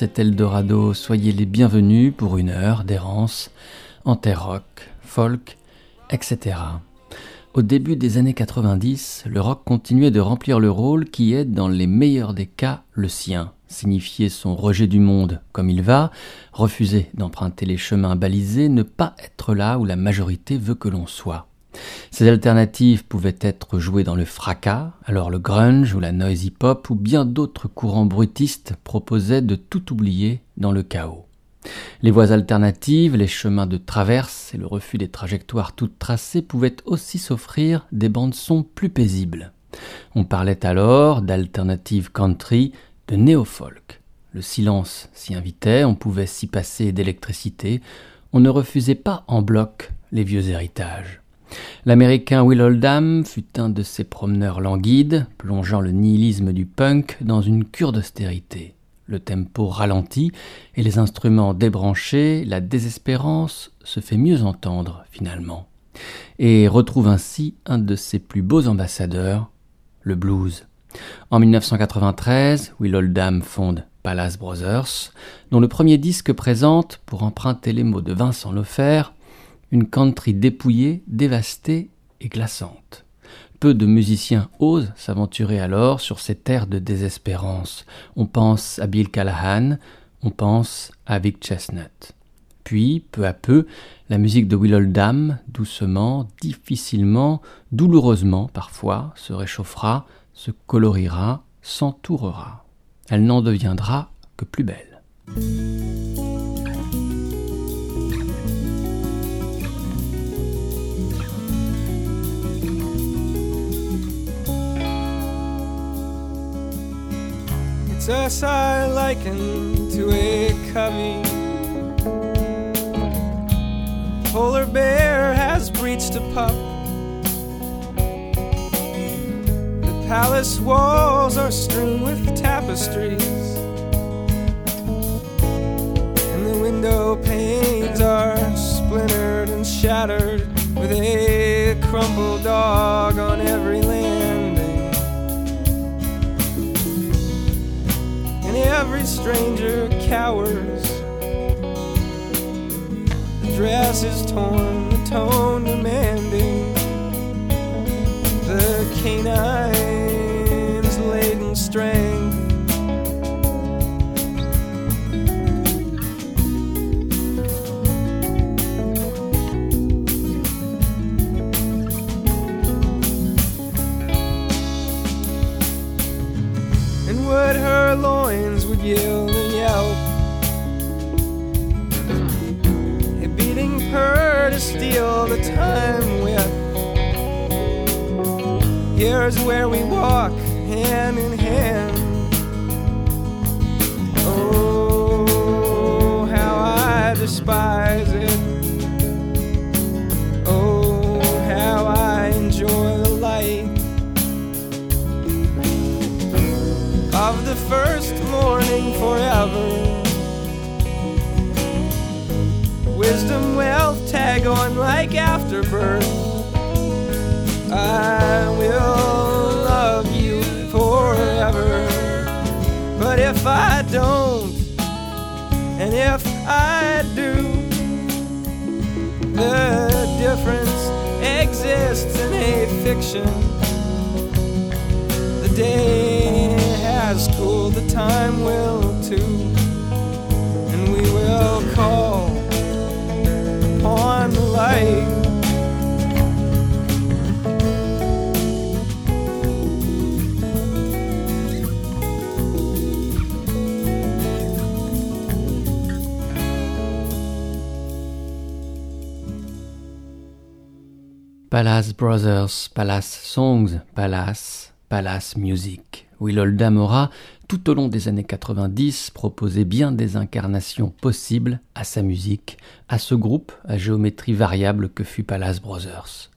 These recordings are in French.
C'est Eldorado, soyez les bienvenus pour une heure d'errance en terre rock, folk, etc. Au début des années 90, le rock continuait de remplir le rôle qui est, dans les meilleurs des cas, le sien. Signifier son rejet du monde comme il va, refuser d'emprunter les chemins balisés, ne pas être là où la majorité veut que l'on soit. Ces alternatives pouvaient être jouées dans le fracas, alors le grunge ou la noise hip-hop ou bien d'autres courants brutistes proposaient de tout oublier dans le chaos. Les voies alternatives, les chemins de traverse et le refus des trajectoires toutes tracées pouvaient aussi s'offrir des bandes son plus paisibles. On parlait alors d'alternative country, de néo-folk. Le silence s'y invitait, on pouvait s'y passer d'électricité, on ne refusait pas en bloc les vieux héritages. L'américain Will Oldham fut un de ces promeneurs languides, plongeant le nihilisme du punk dans une cure d'austérité. Le tempo ralentit et les instruments débranchés, la désespérance se fait mieux entendre finalement, et retrouve ainsi un de ses plus beaux ambassadeurs, le blues. En 1993, Will Oldham fonde Palace Brothers, dont le premier disque présente, pour emprunter les mots de Vincent Lofer, une country dépouillée, dévastée et glaçante. Peu de musiciens osent s'aventurer alors sur ces terres de désespérance. On pense à Bill Callahan, on pense à Vic Chestnut. Puis, peu à peu, la musique de Will Oldham, doucement, difficilement, douloureusement parfois, se réchauffera, se colorira, s'entourera. Elle n'en deviendra que plus belle. Us I liken to a covey. Polar bear has breached a pup. The palace walls are strewn with tapestries. And the window panes are splintered and shattered with a crumpled dog on every landing. Every stranger cowers. The dress is torn, the tone demanding. The canine's her loins would yield and yelp. A beating purr to steal the time with. Here's where we walk hand in hand. Oh, how I despise it. First morning forever. Wisdom, wealth, tag on like afterbirth. I will love you forever. But if I don't, and if I do, the difference exists in a fiction. The day the time will too, and we will call upon the light. Palace Brothers, Palace Songs, Palace, Palace Music. Will Oldham aura, tout au long des années 90, proposé bien des incarnations possibles à sa musique, à ce groupe à géométrie variable que fut Palace Brothers.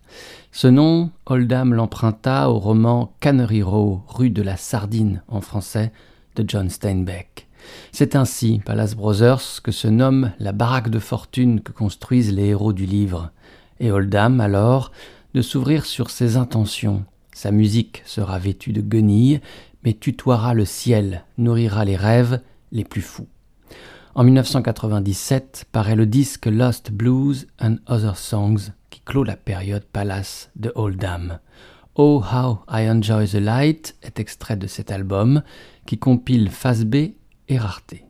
Ce nom, Oldham l'emprunta au roman Cannery Row, rue de la Sardine en français, de John Steinbeck. C'est ainsi, Palace Brothers, que se nomme la baraque de fortune que construisent les héros du livre. Et Oldham, alors, de s'ouvrir sur ses intentions. Sa musique sera vêtue de guenilles, mais tutoiera le ciel, nourrira les rêves les plus fous. En 1997 paraît le disque Lost Blues and Other Songs qui clôt la période Palace de Oldham. Oh How I Enjoy the Light est extrait de cet album qui compile face B et rareté.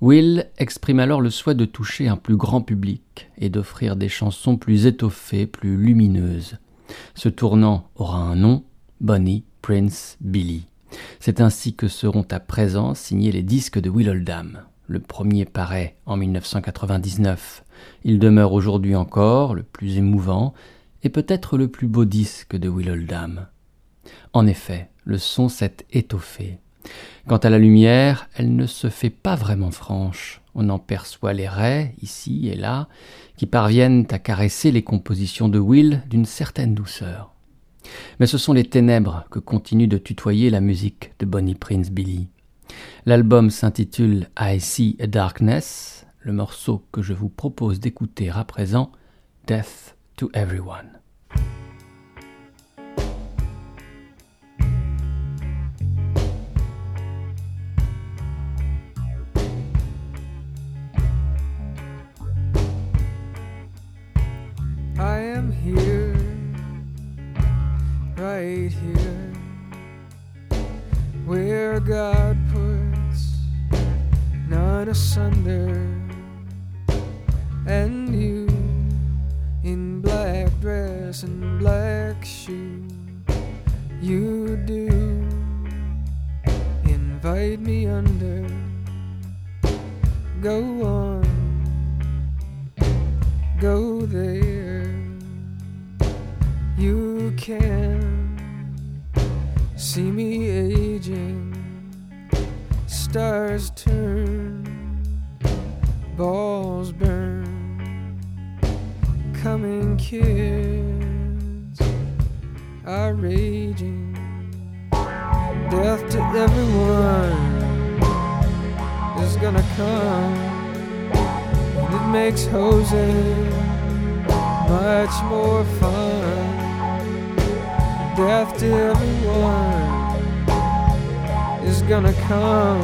Will exprime alors le souhait de toucher un plus grand public et d'offrir des chansons plus étoffées, plus lumineuses. Ce tournant aura un nom, Bonnie, Prince, Billy. C'est ainsi que seront à présent signés les disques de Will Oldham. Le premier paraît en 1999. Il demeure aujourd'hui encore le plus émouvant et peut-être le plus beau disque de Will Oldham. En effet, le son s'est étoffé. Quant à la lumière, elle ne se fait pas vraiment franche. On en perçoit les raies, ici et là, qui parviennent à caresser les compositions de Will d'une certaine douceur. Mais ce sont les ténèbres que continue de tutoyer la musique de Bonnie Prince Billy. L'album s'intitule I See a Darkness, le morceau que je vous propose d'écouter à présent, Death to Everyone. I am here, right here, where God puts none asunder, and you in black dress and black shoe. You do invite me under. Go on, go there. You can see me aging, stars turn, balls burn, coming kids are raging. Death to everyone is gonna come, and it makes Jose much more fun. Death to everyone is gonna come,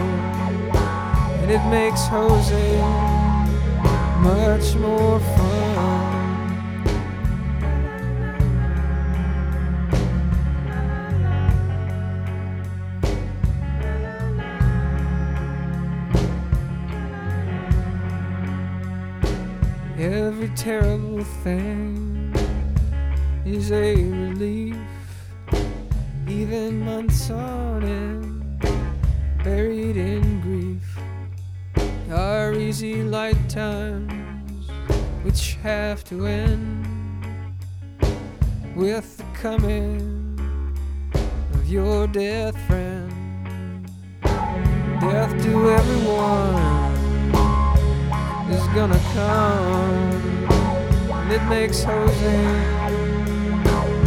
and it makes Jose much more fun. Every terrible thing is a relief. Even months on end, buried in grief, are easy light times, which have to end with the coming of your death friend. Death to everyone is gonna come, and it makes Jose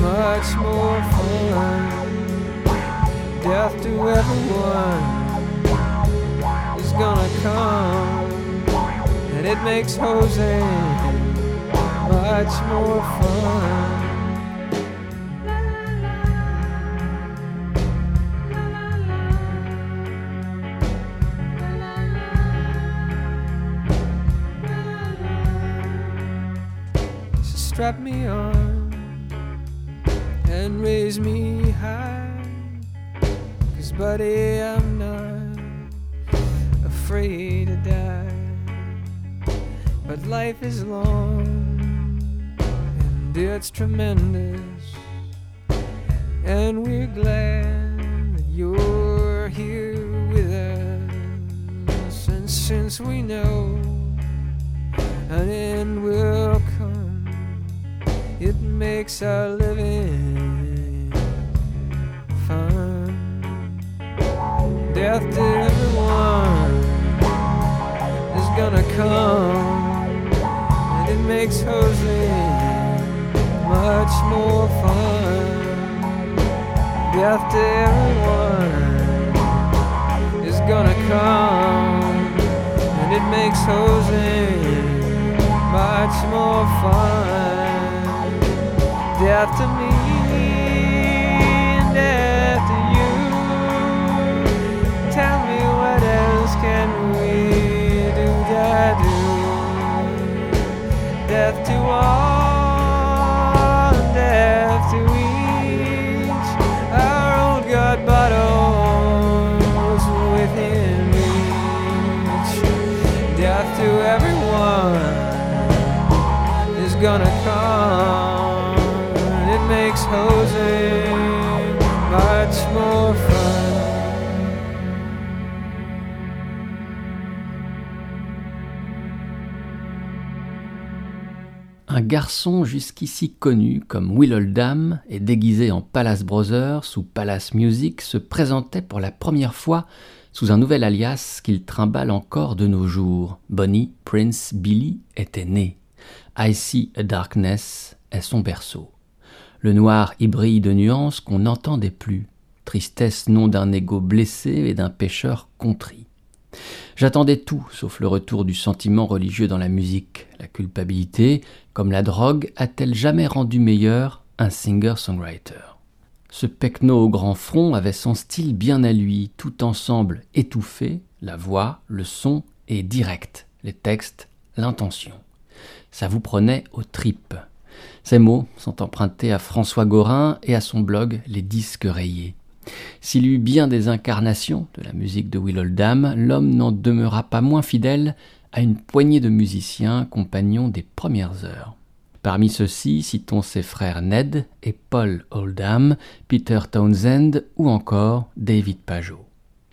much more fun. Death to everyone gonna come, and it makes Jose much more fun. So strap me on and raise me high. Cause, buddy, I'm not afraid to die. But life is long and it's tremendous. And we're glad that you're here with us. And since we know an end will come, it makes our living fun. Death to everyone gonna come, and it makes Jose much more fun. Death to everyone is gonna come, and it makes Jose much more fun. Death death to all, and death to each. Our old God battles within reach. Death to everyone is gonna come. It makes Jose. Un garçon jusqu'ici connu comme Will Oldham et déguisé en Palace Brothers ou Palace Music se présentait pour la première fois sous un nouvel alias qu'il trimballe encore de nos jours. Bonnie Prince Billy était né. I See a Darkness est son berceau. Le noir hybride de nuances qu'on n'entendait plus. Tristesse non d'un ego blessé et d'un pécheur contrit. J'attendais tout sauf le retour du sentiment religieux dans la musique. La culpabilité, comme la drogue, a-t-elle jamais rendu meilleur un singer-songwriter? Ce pecno au grand front avait son style bien à lui, tout ensemble étouffé, la voix, le son et direct, les textes, l'intention. Ça vous prenait aux tripes. Ces mots sont empruntés à François Gorin et à son blog Les disques rayés. S'il eut bien des incarnations de la musique de Will Oldham, l'homme n'en demeura pas moins fidèle à une poignée de musiciens compagnons des premières heures. Parmi ceux-ci, citons ses frères Ned et Paul Oldham, Peter Townsend ou encore David Pajot.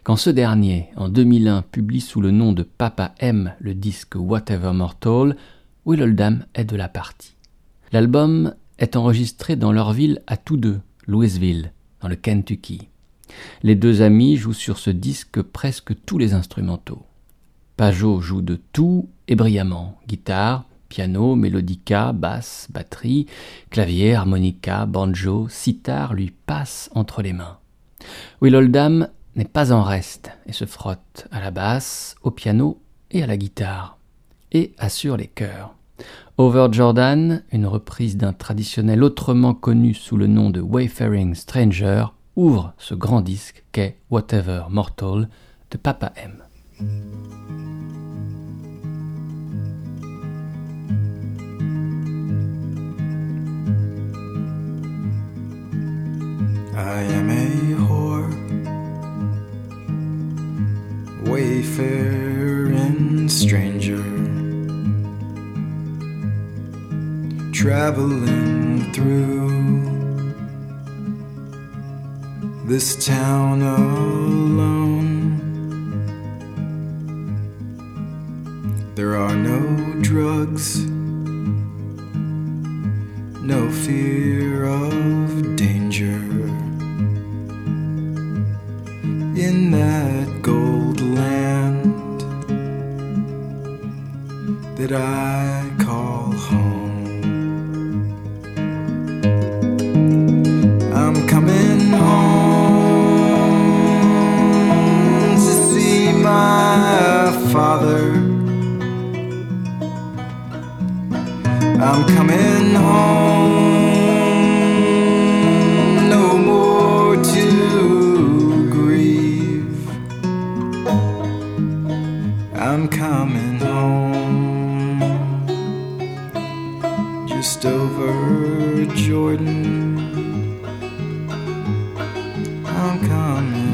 Quand ce dernier, en 2001, publie sous le nom de Papa M le disque Whatever Mortal, Will Oldham est de la partie. L'album est enregistré dans leur ville à tous deux, Louisville, dans le Kentucky. Les deux amis jouent sur ce disque presque tous les instrumentaux. Pajot joue de tout et brillamment guitare, piano, mélodica, basse, batterie, clavier, harmonica, banjo, sitar lui passe entre les mains. Will Oldham n'est pas en reste et se frotte à la basse, au piano et à la guitare, et assure les chœurs. Over Jordan, une reprise d'un traditionnel autrement connu sous le nom de Wayfaring Stranger, ouvre ce grand disque qu'est Whatever Mortal de Papa M. I am a whore, wayfaring stranger, traveling through this town alone. There are no drugs, no fear of that I call home. I'm coming home to see my father. I'm coming home, Jordan. I'm coming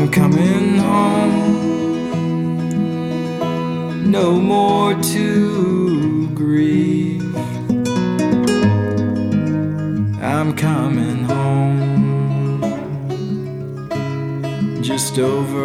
I'm coming home, no more to grieve. I'm coming home just over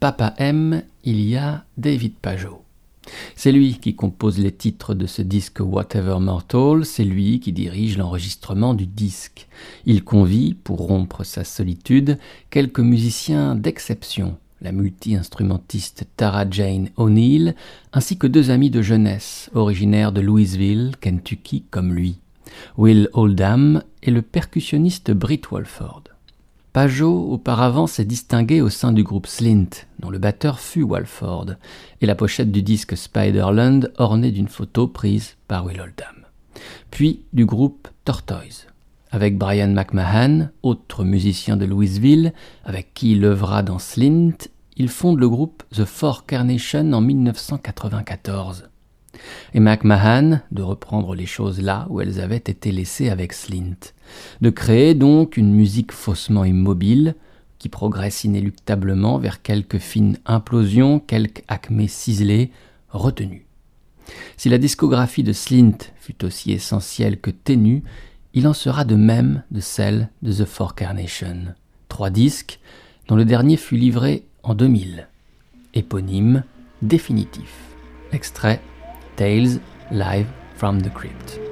Papa M, il y a David Pajot. C'est lui qui compose les titres de ce disque Whatever Mortal, c'est lui qui dirige l'enregistrement du disque. Il convie, pour rompre sa solitude, quelques musiciens d'exception, la multi-instrumentiste Tara Jane O'Neill, ainsi que deux amis de jeunesse, originaires de Louisville, Kentucky, comme lui, Will Oldham et le percussionniste Britt Walford. Pajot, auparavant, s'est distingué au sein du groupe Slint, dont le batteur fut Walford, et la pochette du disque Spiderland ornée d'une photo prise par Will Oldham. Puis du groupe Tortoise, avec Brian McMahon, autre musicien de Louisville, avec qui il œuvra dans Slint, il fonde le groupe The Four Carnation en 1994. Et McMahon de reprendre les choses là où elles avaient été laissées avec Slint, de créer donc une musique faussement immobile qui progresse inéluctablement vers quelques fines implosions, quelques acmés ciselés retenus. Si la discographie de Slint fut aussi essentielle que ténue, il en sera de même de celle de The Four Carnation. Trois disques, dont le dernier fut livré en 2000. Éponyme, définitif. Extrait Tales Live from the Crypt.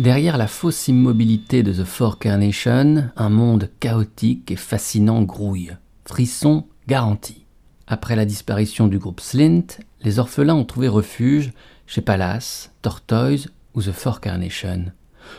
Derrière la fausse immobilité de The Four Carnation, un monde chaotique et fascinant grouille. Frisson garanti. Après la disparition du groupe Slint, les orphelins ont trouvé refuge chez Palace, Tortoise ou The Four Carnation.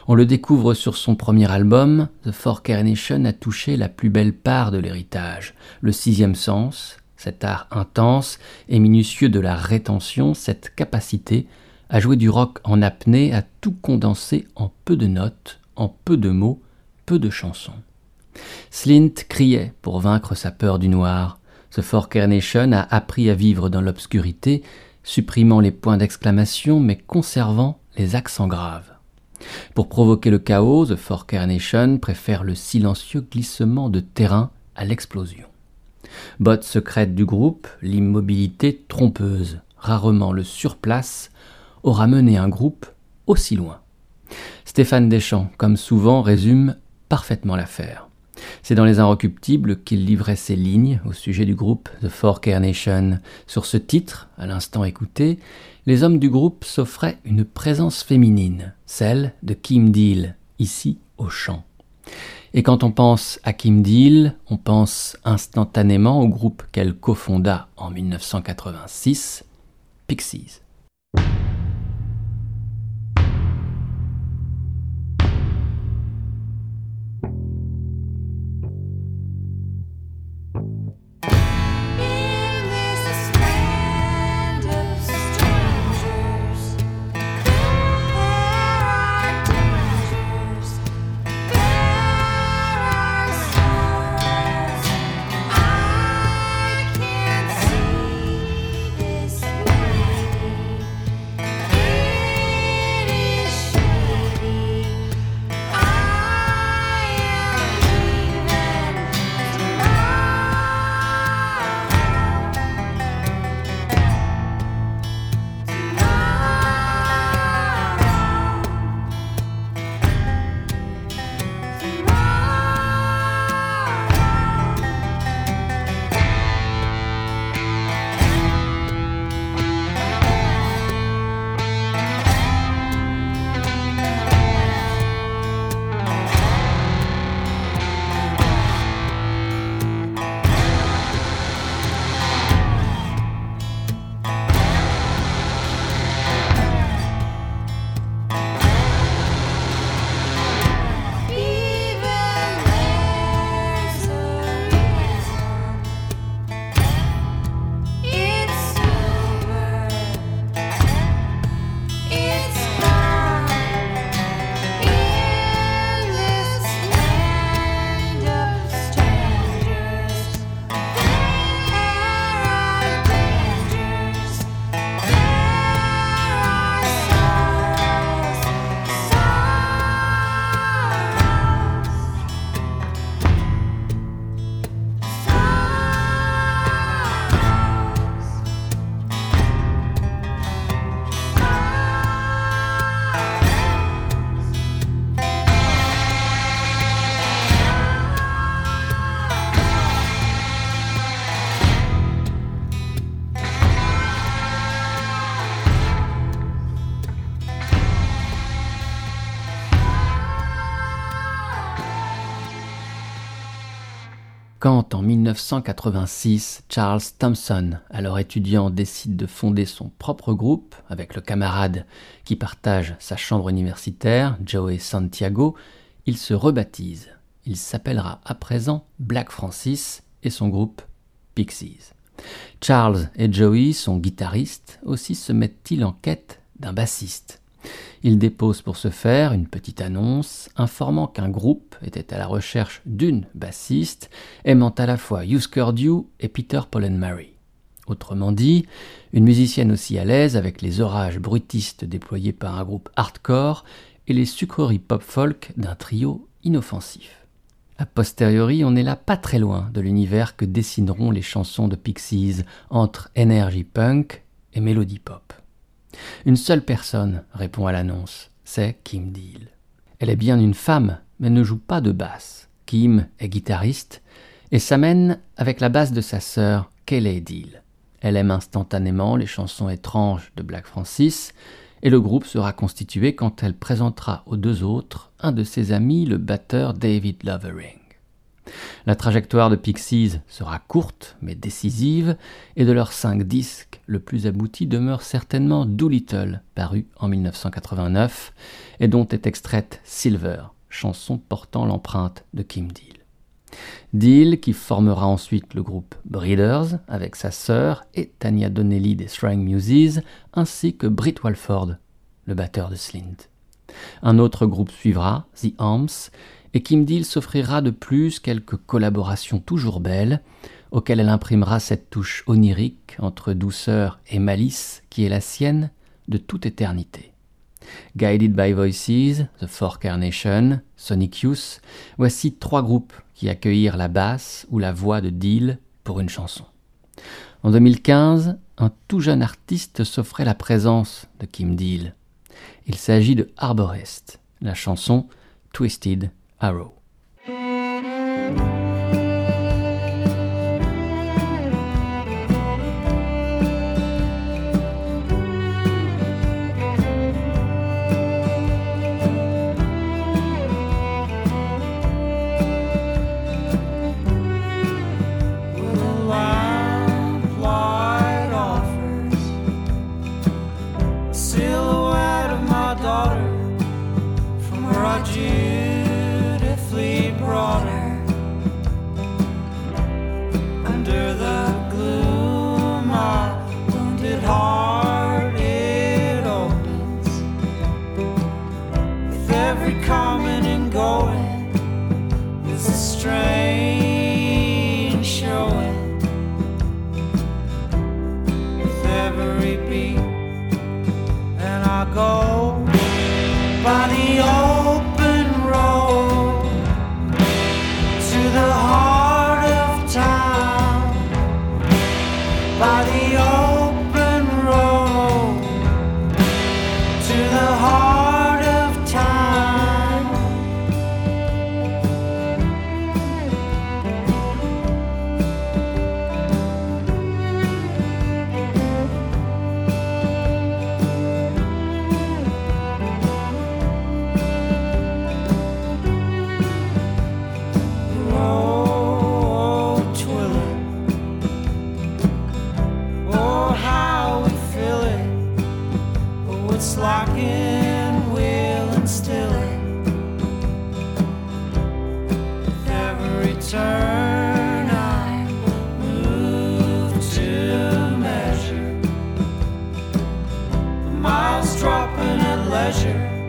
On le découvre sur son premier album, The Four Carnation a touché la plus belle part de l'héritage, le sixième sens, cet art intense et minutieux de la rétention, cette capacité à jouer du rock en apnée, à tout condenser en peu de notes, en peu de mots, peu de chansons. Slint criait pour vaincre sa peur du noir. The Four Carnation a appris à vivre dans l'obscurité, supprimant les points d'exclamation mais conservant les accents graves. Pour provoquer le chaos, The Four Carnation préfère le silencieux glissement de terrain à l'explosion. Botte secrète du groupe, l'immobilité trompeuse, rarement le surplace, aura mené un groupe aussi loin. Stéphane Deschamps, comme souvent, résume parfaitement l'affaire. C'est dans Les Inrecuptibles qu'il livrait ses lignes au sujet du groupe The Four Carnation. Sur ce titre, à l'instant écouté, les hommes du groupe s'offraient une présence féminine, celle de Kim Deal, ici au chant. Et quand on pense à Kim Deal, on pense instantanément au groupe qu'elle cofonda en 1986, Pixies. Quand en 1986, Charles Thompson, alors étudiant, décide de fonder son propre groupe avec le camarade qui partage sa chambre universitaire, Joey Santiago, il se rebaptise. Il s'appellera à présent Black Francis et son groupe Pixies. Charles et Joey sont guitaristes, aussi se mettent-ils en quête d'un bassiste. Il dépose pour ce faire une petite annonce informant qu'un groupe était à la recherche d'une bassiste aimant à la fois Husker Du et Peter Paul and Mary. Autrement dit, une musicienne aussi à l'aise avec les orages bruitistes déployés par un groupe hardcore et les sucreries pop-folk d'un trio inoffensif. A posteriori, on est là pas très loin de l'univers que dessineront les chansons de Pixies entre energy punk et mélodie pop. Une seule personne répond à l'annonce, c'est Kim Deal. Elle est bien une femme, mais ne joue pas de basse. Kim est guitariste et s'amène avec la basse de sa sœur, Kelly Deal. Elle aime instantanément les chansons étranges de Black Francis et le groupe sera constitué quand elle présentera aux deux autres un de ses amis, le batteur David Lovering. La trajectoire de Pixies sera courte mais décisive, et de leurs cinq disques, le plus abouti demeure certainement Doolittle, paru en 1989, et dont est extraite Silver, chanson portant l'empreinte de Kim Deal. Deal qui formera ensuite le groupe Breeders avec sa sœur et Tanya Donnelly des Strang Muses, ainsi que Britt Walford, le batteur de Slint. Un autre groupe suivra, The Arms, et Kim Deal s'offrira de plus quelques collaborations toujours belles, auxquelles elle imprimera cette touche onirique entre douceur et malice qui est la sienne de toute éternité. Guided by Voices, The Four Carnation, Sonic Youth, voici trois groupes qui accueillirent la basse ou la voix de Deal pour une chanson. En 2015, un tout jeune artiste s'offrait la présence de Kim Deal. Il s'agit de Arborest, la chanson Twisted Arrow. sure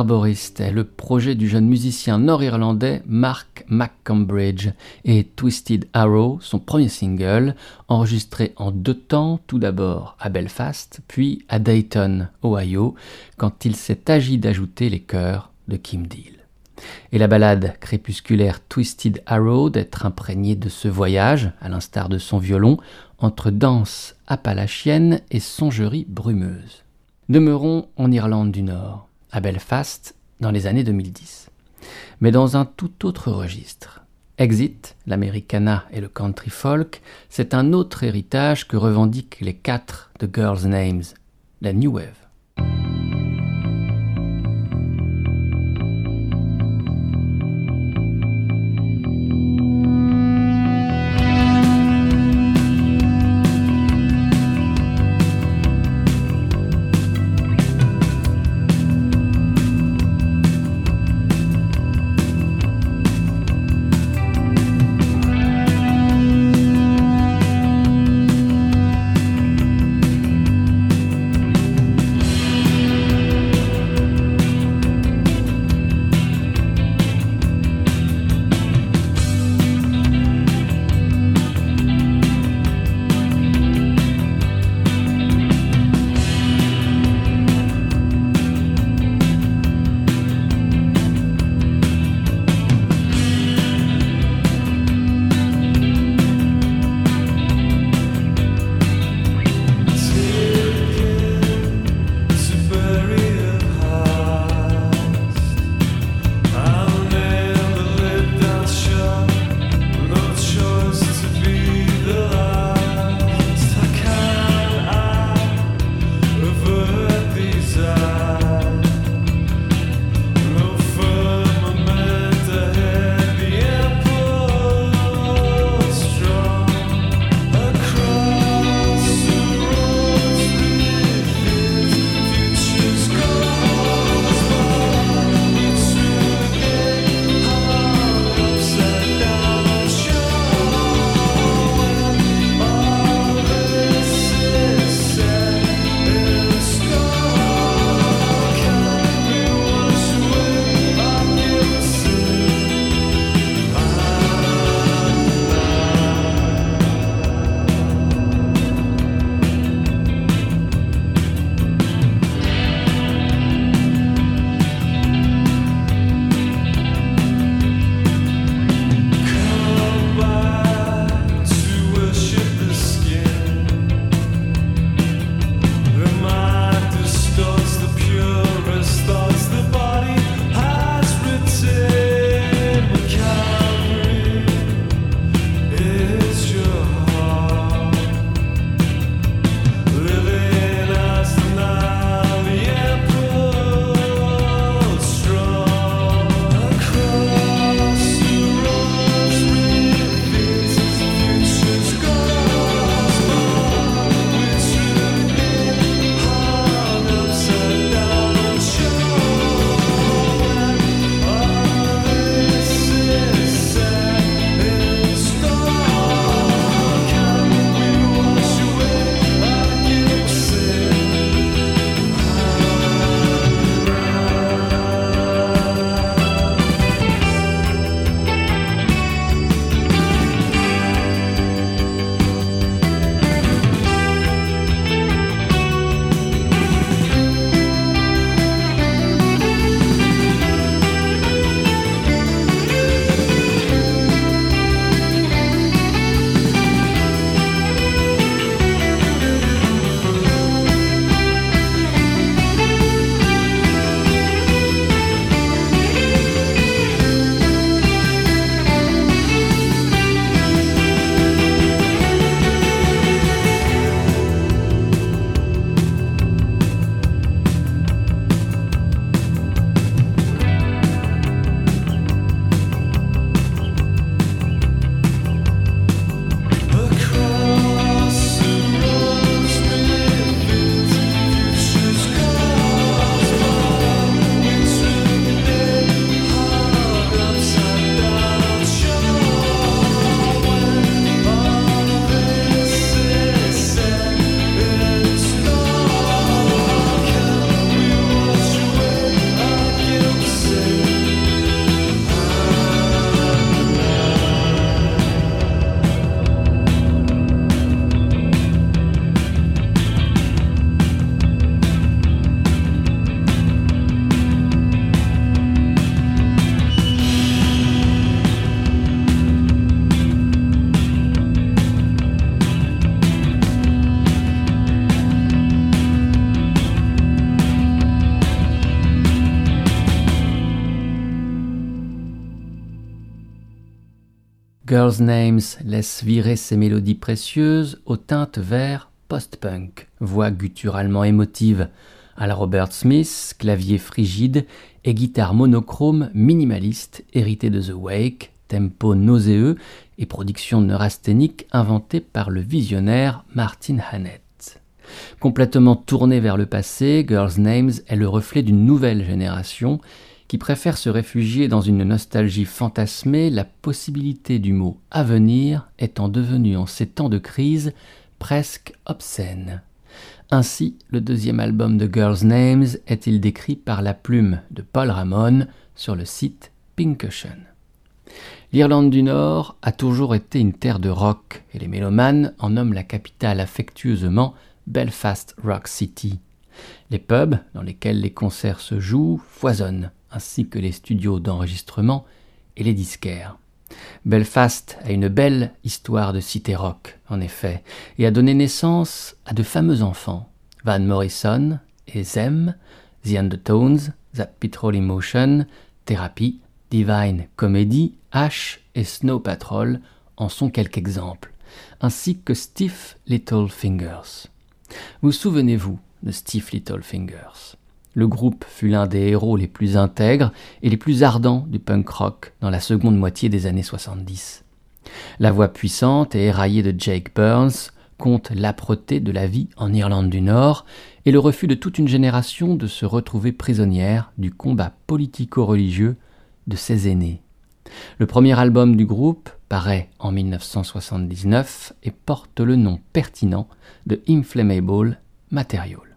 Arborist est le projet du jeune musicien nord-irlandais Mark McCambridge et Twisted Arrow, son premier single, enregistré en deux temps, tout d'abord à Belfast, puis à Dayton, Ohio, quand il s'est agi d'ajouter les chœurs de Kim Deal. Et la ballade crépusculaire Twisted Arrow d'être imprégnée de ce voyage, à l'instar de son violon, entre danse appalachienne et songerie brumeuse. Demeurons en Irlande du Nord à Belfast dans les années 2010. Mais dans un tout autre registre. Exit, l'Americana et le country folk, c'est un autre héritage que revendiquent les quatre de Girls' Names, la New Wave. Girls' Names laisse virer ses mélodies précieuses aux teintes vers post-punk, voix gutturalement émotive, à la Robert Smith, clavier frigide et guitare monochrome minimaliste héritée de The Wake, tempo nauséeux et production neurasthénique inventée par le visionnaire Martin Hannett. Complètement tournée vers le passé, Girls' Names est le reflet d'une nouvelle génération qui préfère se réfugier dans une nostalgie fantasmée, la possibilité du mot avenir étant devenue en ces temps de crise presque obscène. Ainsi, le deuxième album de Girls' Names est-il décrit par la plume de Paul Ramon sur le site Pincushion. L'Irlande du Nord a toujours été une terre de rock, et les mélomanes en nomment la capitale affectueusement Belfast Rock City. Les pubs dans lesquels les concerts se jouent foisonnent, ainsi que les studios d'enregistrement et les disquaires. Belfast a une belle histoire de cité rock, en effet, et a donné naissance à de fameux enfants. Van Morrison et Zem, The Undertones, That Petrol Emotion, Therapy, Divine Comedy, Ash et Snow Patrol en sont quelques exemples, ainsi que Stiff Little Fingers. Vous souvenez-vous de Stiff Little Fingers? Le groupe fut l'un des héros les plus intègres et les plus ardents du punk rock dans la seconde moitié des années 70. La voix puissante et éraillée de Jake Burns compte l'âpreté de la vie en Irlande du Nord et le refus de toute une génération de se retrouver prisonnière du combat politico-religieux de ses aînés. Le premier album du groupe paraît en 1979 et porte le nom pertinent de Inflammable Material.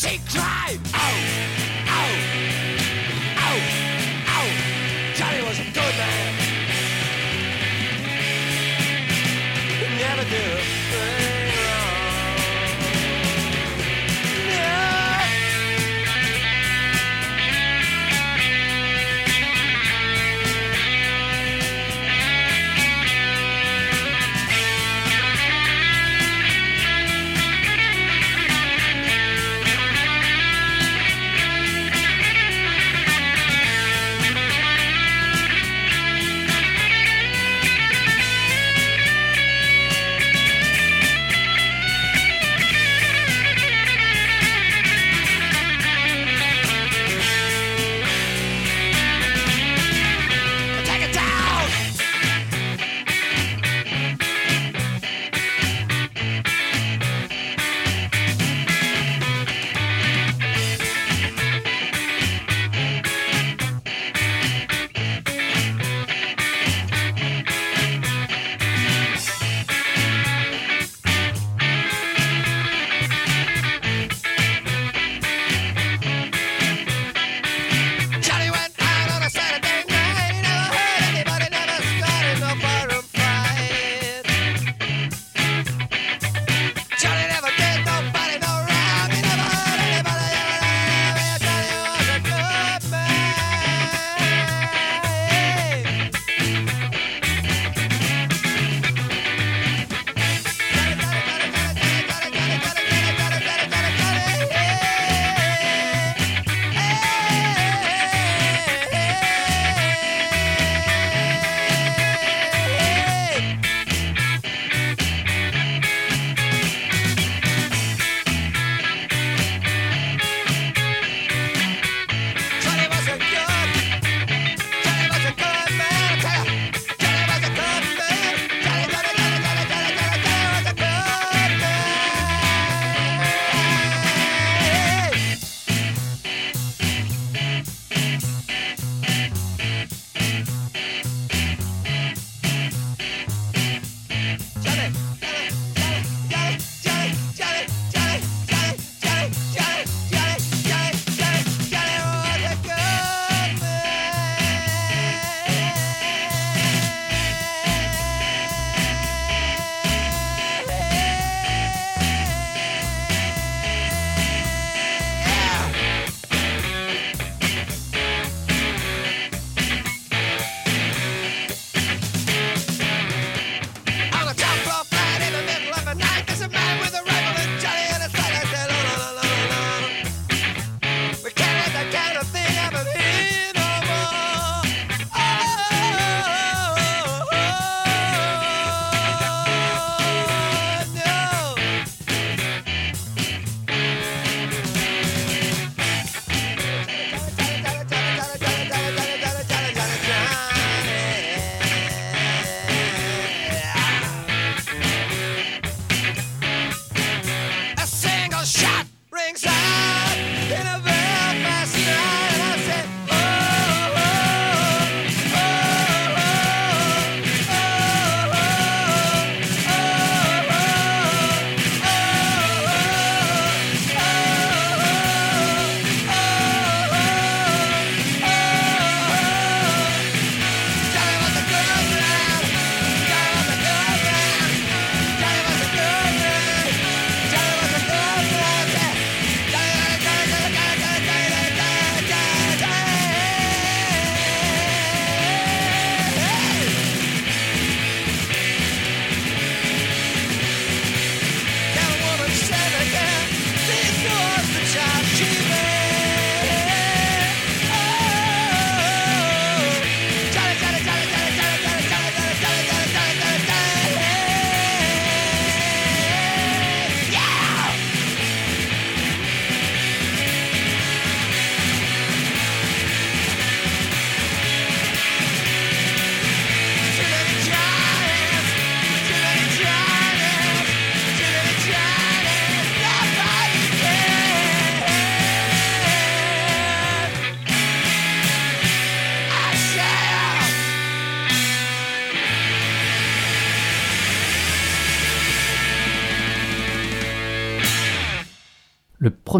she cried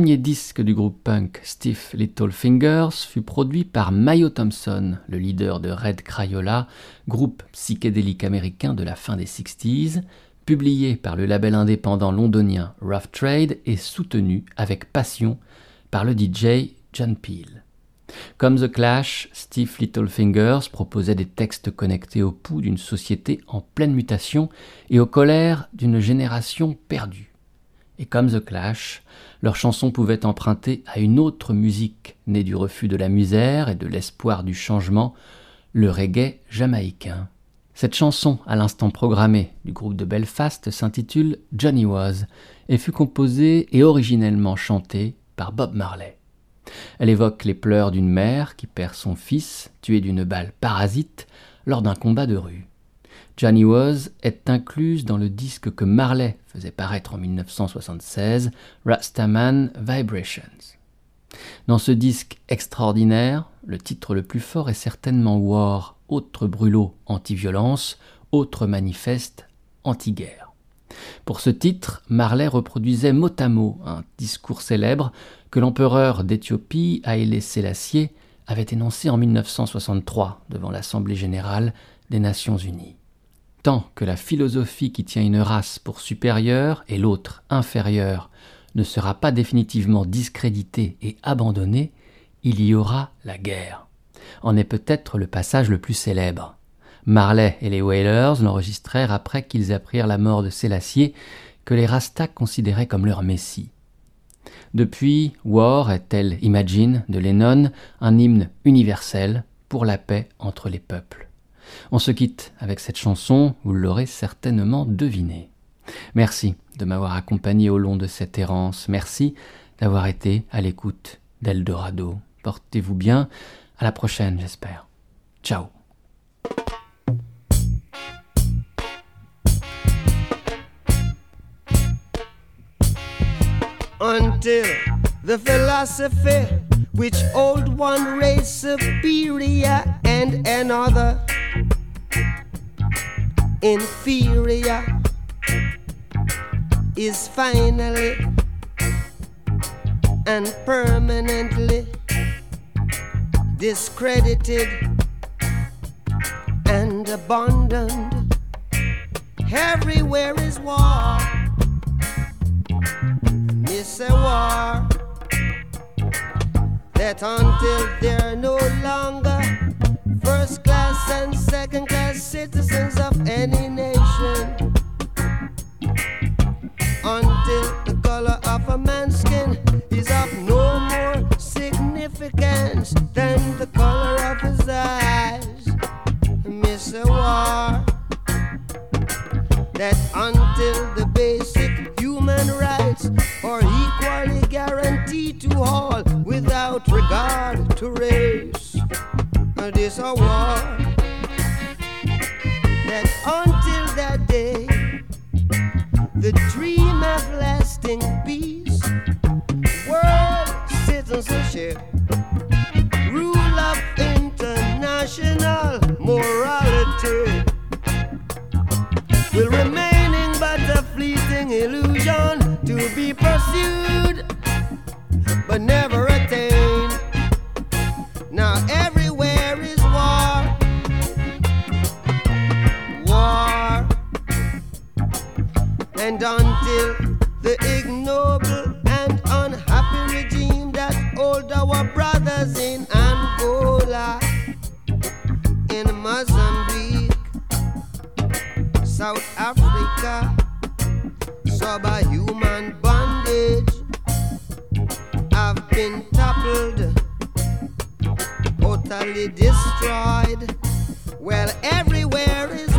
premier disque du groupe punk Stiff Little Fingers fut produit par Mayo Thompson, le leader de Red Crayola, groupe psychédélique américain de la fin des 60s, publié par le label indépendant londonien Rough Trade et soutenu avec passion par le DJ John Peel. Comme The Clash, Steve Littlefingers proposait des textes connectés au pouls d'une société en pleine mutation et aux colères d'une génération perdue. Et comme The Clash, leurs chansons pouvaient emprunter à une autre musique née du refus de la misère et de l'espoir du changement, le reggae jamaïcain. Cette chanson, à l'instant programmée du groupe de Belfast, s'intitule Johnny Was et fut composée et originellement chantée par Bob Marley. Elle évoque les pleurs d'une mère qui perd son fils, tué d'une balle parasite, lors d'un combat de rue. Johnny Was est incluse dans le disque que Marley faisait paraître en 1976, Rastaman Vibrations. Dans ce disque extraordinaire, le titre le plus fort est certainement War, autre brûlot anti-violence, autre manifeste anti-guerre. Pour ce titre, Marley reproduisait mot à mot un discours célèbre que l'empereur d'Éthiopie, Haïlé Sélassié, avait énoncé en 1963 devant l'Assemblée générale des Nations unies. Tant que la philosophie qui tient une race pour supérieure et l'autre inférieure ne sera pas définitivement discréditée et abandonnée, il y aura la guerre. En est peut-être le passage le plus célèbre. Marley et les Wailers l'enregistrèrent après qu'ils apprirent la mort de Sélassié, que les Rastas considéraient comme leur messie. Depuis, War est, tel Imagine de Lennon, un hymne universel pour la paix entre les peuples. On se quitte avec cette chanson, vous l'aurez certainement deviné. Merci de m'avoir accompagné au long de cette errance. Merci d'avoir été à l'écoute d'Eldorado. Portez-vous bien. À la prochaine, j'espère. Ciao. until the philosophy which old one race superior and another inferior is finally and permanently discredited and abandoned. Everywhere is war. It's a war that until they're no longer first class and second class citizens of any nation, until the color of a man's skin is of no more significance than the color of his eyes, miss a war that until the basic human rights are equally guaranteed to all without regard to race. This a war. That until that day, the dream of lasting peace, world citizenship, rule of international morality will remaining but a fleeting illusion to be pursued but never and until the ignoble and unhappy regime that hold our brothers in Angola, in Mozambique. South Africa, subhuman bondage have been toppled, utterly destroyed. Well, everywhere is